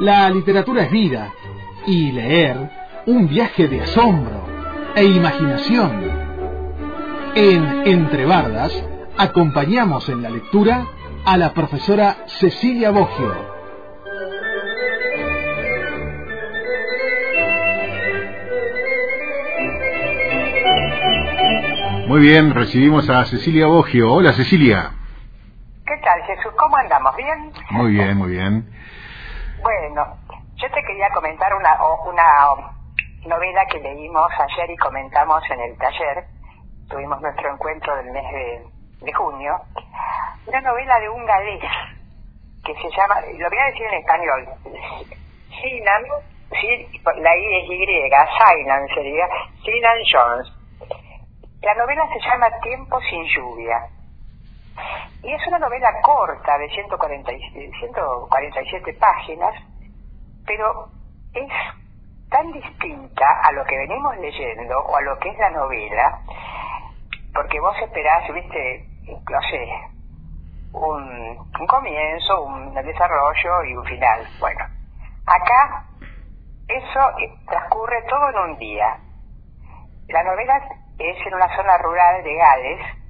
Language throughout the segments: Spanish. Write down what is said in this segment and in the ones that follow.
La literatura es vida y leer un viaje de asombro e imaginación. En Entre Bardas acompañamos en la lectura a la profesora Cecilia Boggio. Muy bien, recibimos a Cecilia Boggio. Hola Cecilia. ¿Qué tal Jesús? ¿Cómo andamos? ¿Bien? Muy bien, muy bien. Bueno, yo te quería comentar una, una novela que leímos ayer y comentamos en el taller. Tuvimos nuestro encuentro del mes de, junio. Una novela de un galés que se llama, lo voy a decir en español, Sinan, la I es Y, Sinan sería, Sinan Jones la novela se llama Tiempo sin lluvia. Y es una novela corta de 147 páginas, pero es tan distinta a lo que venimos leyendo o a lo que es la novela, porque vos esperás, viste, no sé, un, un comienzo, un desarrollo y un final. Bueno, acá eso transcurre todo en un día. La novela es en una zona rural de Gales,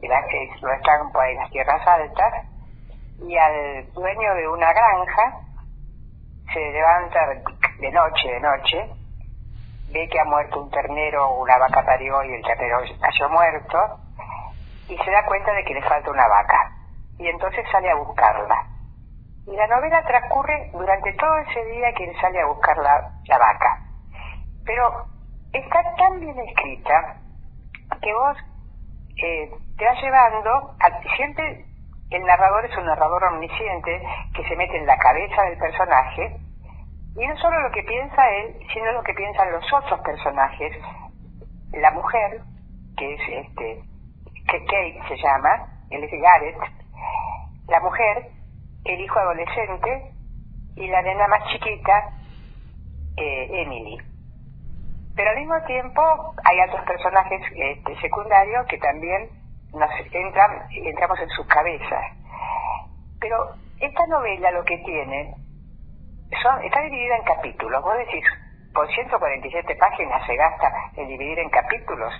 de la que están por ahí las tierras altas, y al dueño de una granja se levanta de noche, de noche, ve que ha muerto un ternero, una vaca parió y el ternero cayó muerto, y se da cuenta de que le falta una vaca. Y entonces sale a buscarla. Y la novela transcurre durante todo ese día que él sale a buscar la, la vaca. Pero está tan bien escrita que vos eh, te vas llevando, siempre el narrador es un narrador omnisciente que se mete en la cabeza del personaje y no solo lo que piensa él, sino lo que piensan los otros personajes. La mujer, que es este, que Kate se llama, él es Gareth, la mujer, el hijo adolescente y la nena más chiquita, eh, Emily. Pero al mismo tiempo hay otros personajes este, secundarios que también nos entran, entramos en sus cabezas. Pero esta novela lo que tiene son, está dividida en capítulos. Vos decís, por 147 páginas se gasta en dividir en capítulos.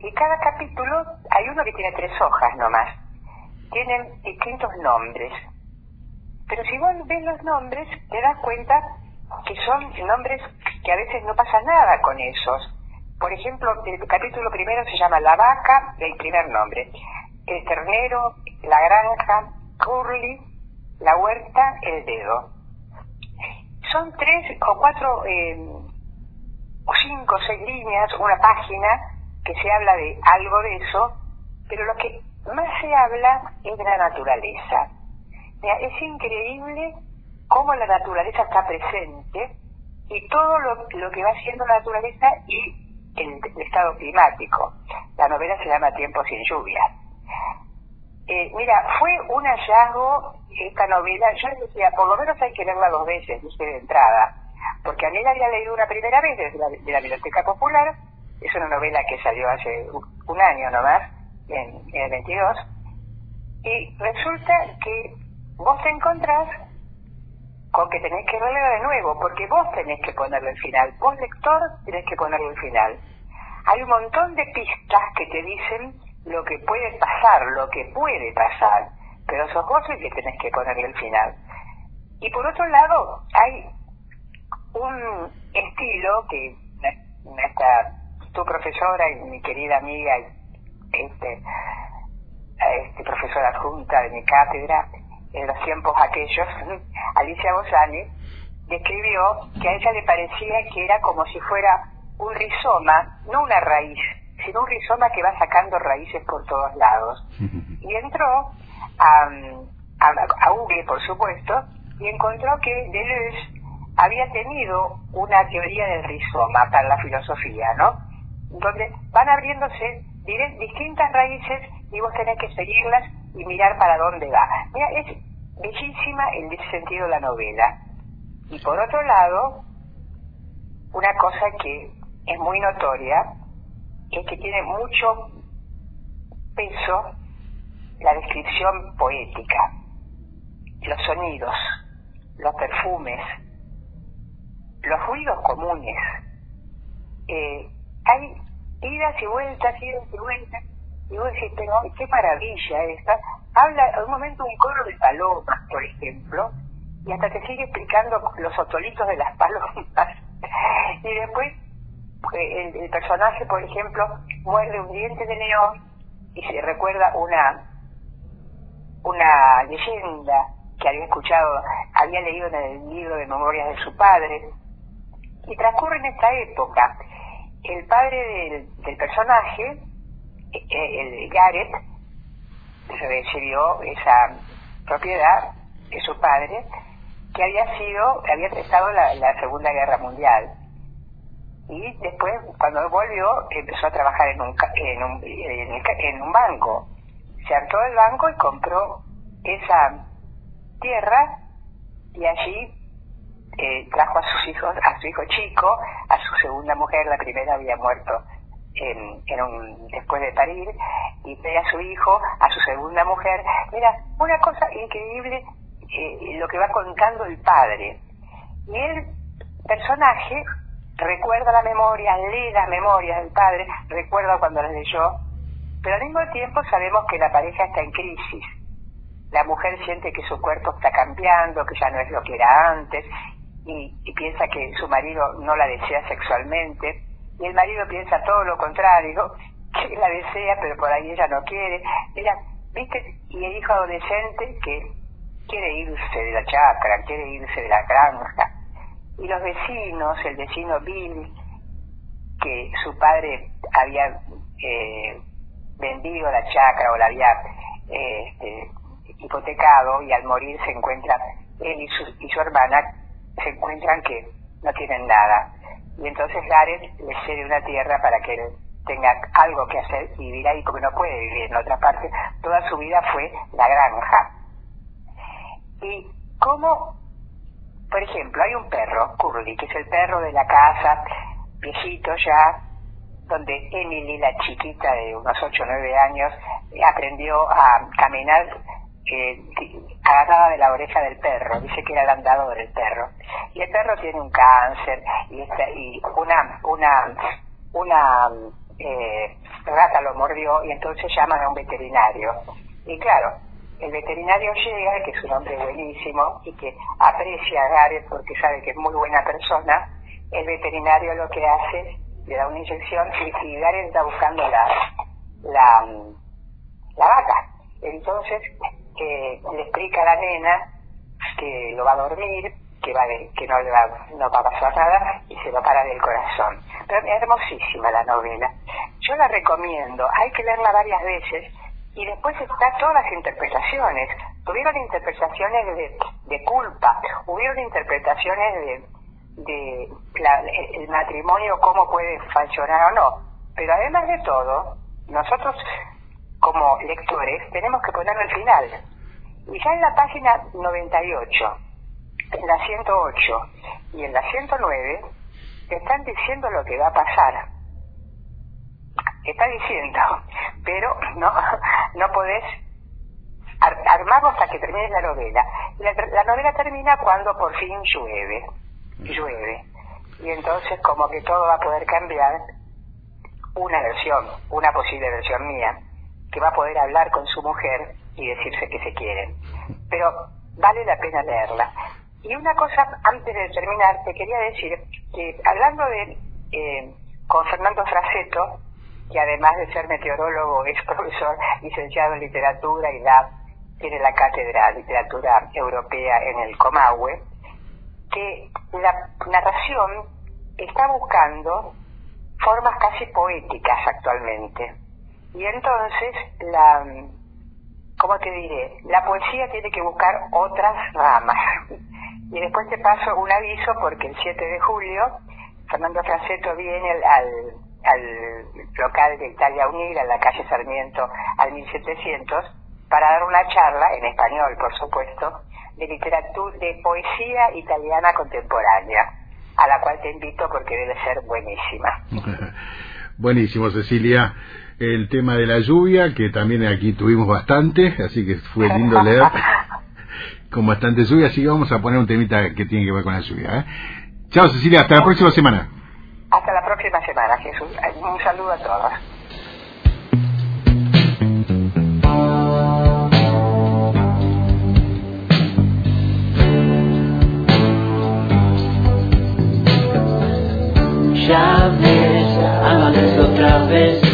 Y cada capítulo hay uno que tiene tres hojas nomás. Tienen distintos nombres. Pero si vos ves los nombres, te das cuenta que son nombres que a veces no pasa nada con esos. Por ejemplo, el capítulo primero se llama La vaca, el primer nombre. El ternero, la granja, Curly, la huerta, el dedo. Son tres o cuatro, eh, o cinco o seis líneas, una página, que se habla de algo de eso, pero lo que más se habla es de la naturaleza. Es increíble cómo la naturaleza está presente y todo lo, que va haciendo la naturaleza y el, estado climático. La novela se llama Tiempo sin lluvia. Eh, mira, fue un hallazgo esta novela, yo decía, por lo menos hay que leerla dos veces, dije de entrada, porque a mí la había leído una primera vez desde la, de la Biblioteca Popular, es una novela que salió hace un año nomás, en, en el 22, y resulta que vos te encontrás con que tenés que leerla de nuevo, porque vos tenés que ponerle el final, vos lector tenés que ponerle el final. Hay un montón de pistas que te dicen lo que puede pasar, lo que puede pasar, pero sos vos el que tenés que ponerle el final. Y por otro lado, hay un estilo que nuestra, tu profesora y mi querida amiga, este, este profesora adjunta de mi cátedra, en los tiempos aquellos, Alicia Bosani, describió que a ella le parecía que era como si fuera un rizoma, no una raíz, sino un rizoma que va sacando raíces por todos lados. Y entró a, a, Google, por supuesto, y encontró que Deleuze había tenido una teoría del rizoma para la filosofía, ¿no? Donde van abriéndose distintas raíces y vos tenés que seguirlas y mirar para dónde va. Mira, es bellísima en ese sentido la novela. Y por otro lado, una cosa que es muy notoria es que tiene mucho peso la descripción poética, los sonidos, los perfumes, los ruidos comunes. Eh, hay idas y vueltas, idas y vueltas, y vos decís, pero qué maravilla esta. Habla en un momento un coro de palomas, por ejemplo, y hasta te sigue explicando los otolitos de las palomas. y después eh, el, personaje, por ejemplo, muerde un diente de león y se recuerda una una leyenda que había escuchado, había leído en el libro de memorias de su padre, y transcurre en esta época. El padre del, personaje, eh, el Gareth, recibió esa propiedad de su padre, que había sido, había estado la, Segunda Guerra Mundial. Y después, cuando volvió, empezó a trabajar en un, en un, en un banco. Se hartó del banco y compró esa tierra y allí eh, trajo a sus hijos, a su hijo chico, a su segunda mujer, la primera había muerto en, un, después de parir, y trae a su hijo, a su segunda mujer. Mira, una cosa increíble eh, lo que va contando el padre. Y el personaje recuerda la memoria, lee la memoria del padre, recuerda cuando las leyó, pero al mismo tiempo sabemos que la pareja está en crisis la mujer siente que su cuerpo está cambiando, que ya no es lo que era antes, y, piensa que su marido no la desea sexualmente, y el marido piensa todo lo contrario, que la desea, pero por ahí ella no quiere. Mira, ¿viste? Y el hijo adolescente que quiere irse de la chacra, quiere irse de la granja. Y los vecinos, el vecino Bill, que su padre había eh, vendido la chacra o la había eh, este, hipotecado y al morir se encuentran, él y su, y su hermana se encuentran que no tienen nada. Y entonces Gareth le cede una tierra para que él tenga algo que hacer y vivir ahí porque no puede vivir en otra parte. Toda su vida fue la granja. Y como, por ejemplo, hay un perro, Curly, que es el perro de la casa, viejito ya, donde Emily, la chiquita de unos 8 o 9 años, aprendió a caminar eh, agarrada de la oreja del perro, dice que era el andador el perro. Y el perro tiene un cáncer y, y una, una, una eh, rata lo mordió y entonces llaman a un veterinario. Y claro, el veterinario llega, que es un hombre buenísimo y que aprecia a Gareth porque sabe que es muy buena persona, el veterinario lo que hace, le da una inyección y, y Gareth está buscando la, la, la vaca. Entonces que le explica a la nena que lo va a dormir, que va que no le va, no va a pasar nada y se lo para del corazón. Pero es hermosísima la novela. Yo la recomiendo, hay que leerla varias veces y después está todas las interpretaciones. Tuvieron interpretaciones de, de culpa, hubieron interpretaciones de, de el matrimonio, cómo puede funcionar o no. Pero además de todo, nosotros como lectores tenemos que ponerlo al final. Y ya en la página 98, en la 108 y en la 109, te están diciendo lo que va a pasar. Está diciendo, pero no, no podés armarlo hasta que termine la novela. La, la novela termina cuando por fin llueve, llueve. Y entonces como que todo va a poder cambiar una versión, una posible versión mía, que va a poder hablar con su mujer y decirse que se quieren. Pero vale la pena leerla. Y una cosa, antes de terminar, te quería decir que hablando de, eh, con Fernando Fraceto, que además de ser meteorólogo es profesor licenciado en literatura y la, tiene la cátedra literatura europea en el Comahue, que la narración está buscando formas casi poéticas actualmente y entonces, la, ¿cómo te diré? La poesía tiene que buscar otras ramas. Y después te paso un aviso porque el 7 de julio Fernando Franceto viene al, al local de Italia Unida, en la calle Sarmiento, al 1700, para dar una charla, en español por supuesto, de literatura, de poesía italiana contemporánea, a la cual te invito porque debe ser buenísima. Buenísimo, Cecilia el tema de la lluvia, que también aquí tuvimos bastante, así que fue lindo leer con bastante lluvia, así que vamos a poner un temita que tiene que ver con la lluvia. ¿eh? Chao Cecilia, hasta la próxima semana. Hasta la próxima semana, Jesús. Un saludo a todos. Ya ves, amanece otra vez.